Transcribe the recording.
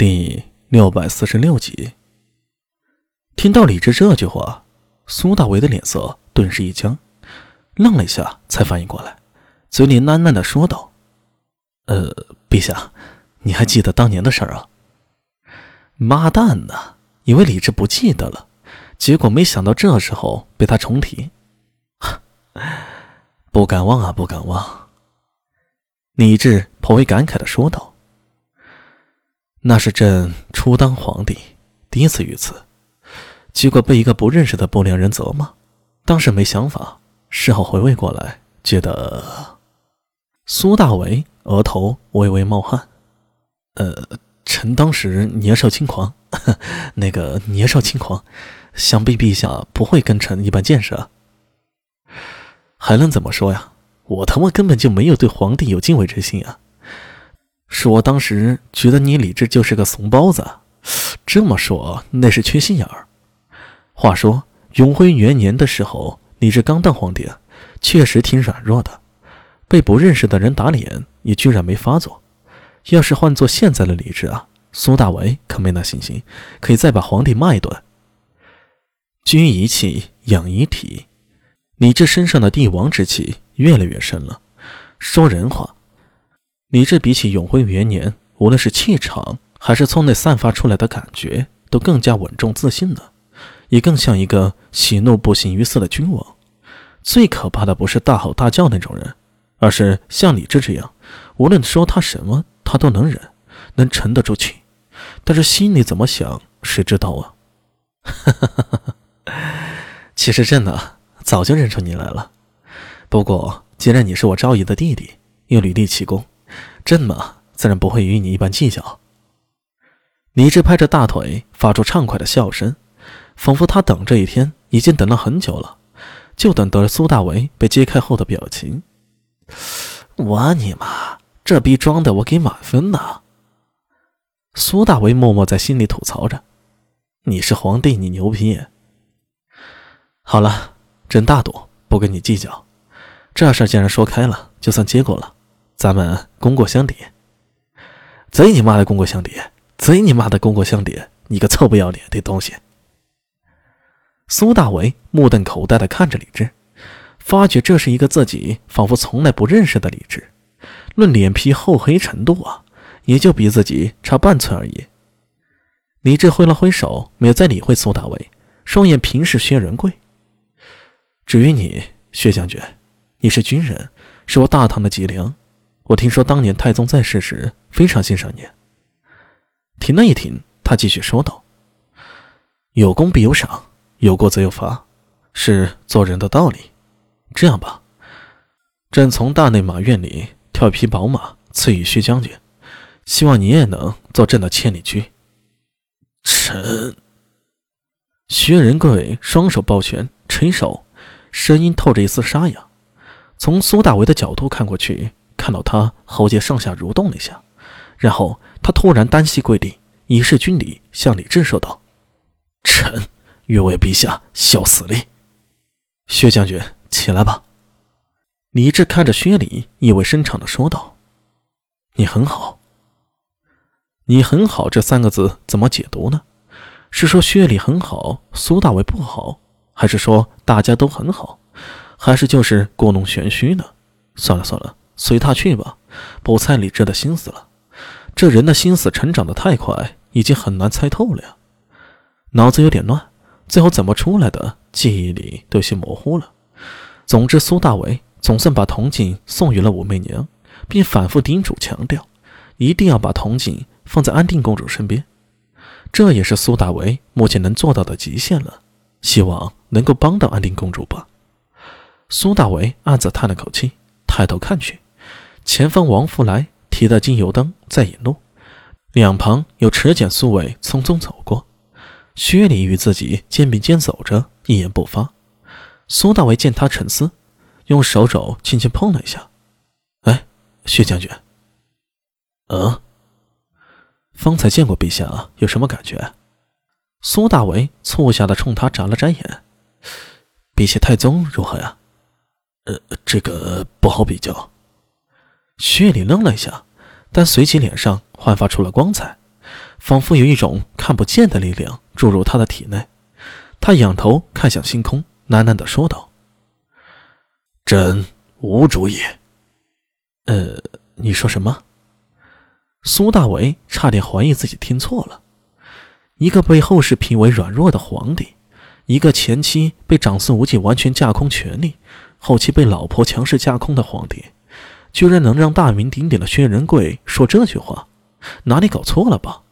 第六百四十六集。听到李治这句话，苏大为的脸色顿时一僵，愣了一下，才反应过来，嘴里喃喃的说道：“呃，陛下，你还记得当年的事儿啊？”妈蛋呐！以为李治不记得了，结果没想到这时候被他重提，不敢忘啊，不敢忘。李治颇为感慨的说道。那是朕初当皇帝，第一次遇刺，结果被一个不认识的不良人责骂。当时没想法，事后回味过来，觉得苏大为额头微微冒汗。呃，臣当时年少轻狂，那个年少轻狂，想必陛下不会跟臣一般见识。还能怎么说呀？我他妈根本就没有对皇帝有敬畏之心啊！是我当时觉得你李治就是个怂包子，这么说那是缺心眼儿。话说永徽元年的时候，李治刚当皇帝，确实挺软弱的，被不认识的人打脸也居然没发作。要是换做现在的李治啊，苏大为可没那信心，可以再把皇帝骂一顿。君一气养一体，李治身上的帝王之气越来越深了。说人话。李治比起永徽元年，无论是气场还是从内散发出来的感觉，都更加稳重自信了，也更像一个喜怒不形于色的君王。最可怕的不是大吼大叫那种人，而是像李治这样，无论说他什么，他都能忍，能沉得住气。但是心里怎么想，谁知道啊？哈哈哈哈哈其实朕呢，早就认出你来了。不过既然你是我昭仪的弟弟，又屡立奇功。朕嘛，自然不会与你一般计较。李治拍着大腿，发出畅快的笑声，仿佛他等这一天已经等了很久了，就等得苏大为被揭开后的表情。我你妈，这逼装的我给满分呢！苏大为默默在心里吐槽着：“你是皇帝，你牛逼。”好了，朕大度，不跟你计较。这事既然说开了，就算结果了。咱们功过相抵，贼你妈的功过相抵，贼你妈的功过相抵！你个臭不要脸的东西！苏大为目瞪口呆地看着李治，发觉这是一个自己仿佛从来不认识的李治。论脸皮厚黑程度啊，也就比自己差半寸而已。李治挥了挥手，没有再理会苏大为，双眼平视薛仁贵。至于你，薛将军，你是军人，是我大唐的脊梁。我听说当年太宗在世时非常欣赏你。停了一停，他继续说道：“有功必有赏，有过则有罚，是做人的道理。这样吧，朕从大内马院里挑一匹宝马赐予薛将军，希望你也能做朕的千里驹。”臣。薛仁贵双手抱拳垂首，声音透着一丝沙哑。从苏大为的角度看过去。看到他喉结上下蠕动了一下，然后他突然单膝跪地，以示军礼，向李治说道：“臣愿为陛下效死力。”薛将军，起来吧。”李治看着薛礼，意味深长的说道：“你很好。你很好这三个字怎么解读呢？是说薛礼很好，苏大伟不好，还是说大家都很好，还是就是故弄玄虚呢？算了算了。”随他去吧，不猜李治的心思了。这人的心思成长的太快，已经很难猜透了呀。脑子有点乱，最后怎么出来的，记忆里都有些模糊了。总之，苏大为总算把铜镜送予了武媚娘，并反复叮嘱强调，一定要把铜镜放在安定公主身边。这也是苏大为目前能做到的极限了。希望能够帮到安定公主吧。苏大为暗自叹了口气，抬头看去。前方，王福来提着金油灯在引路，两旁有持剑苏伟匆匆走过。薛礼与自己肩并肩走着，一言不发。苏大为见他沉思，用手肘轻轻碰了一下：“哎，薛将军。”“嗯。”“方才见过陛下，有什么感觉？”苏大为促狭的冲他眨了眨眼：“比起太宗如何呀？”“呃，这个不好比较。”薛礼愣了一下，但随即脸上焕发出了光彩，仿佛有一种看不见的力量注入他的体内。他仰头看向星空，喃喃地说道：“朕无主意。”“呃，你说什么？”苏大为差点怀疑自己听错了。一个被后世评为软弱的皇帝，一个前期被长孙无忌完全架空权力，后期被老婆强势架空的皇帝，居然能让大名鼎鼎的薛仁贵说这句话，哪里搞错了吧？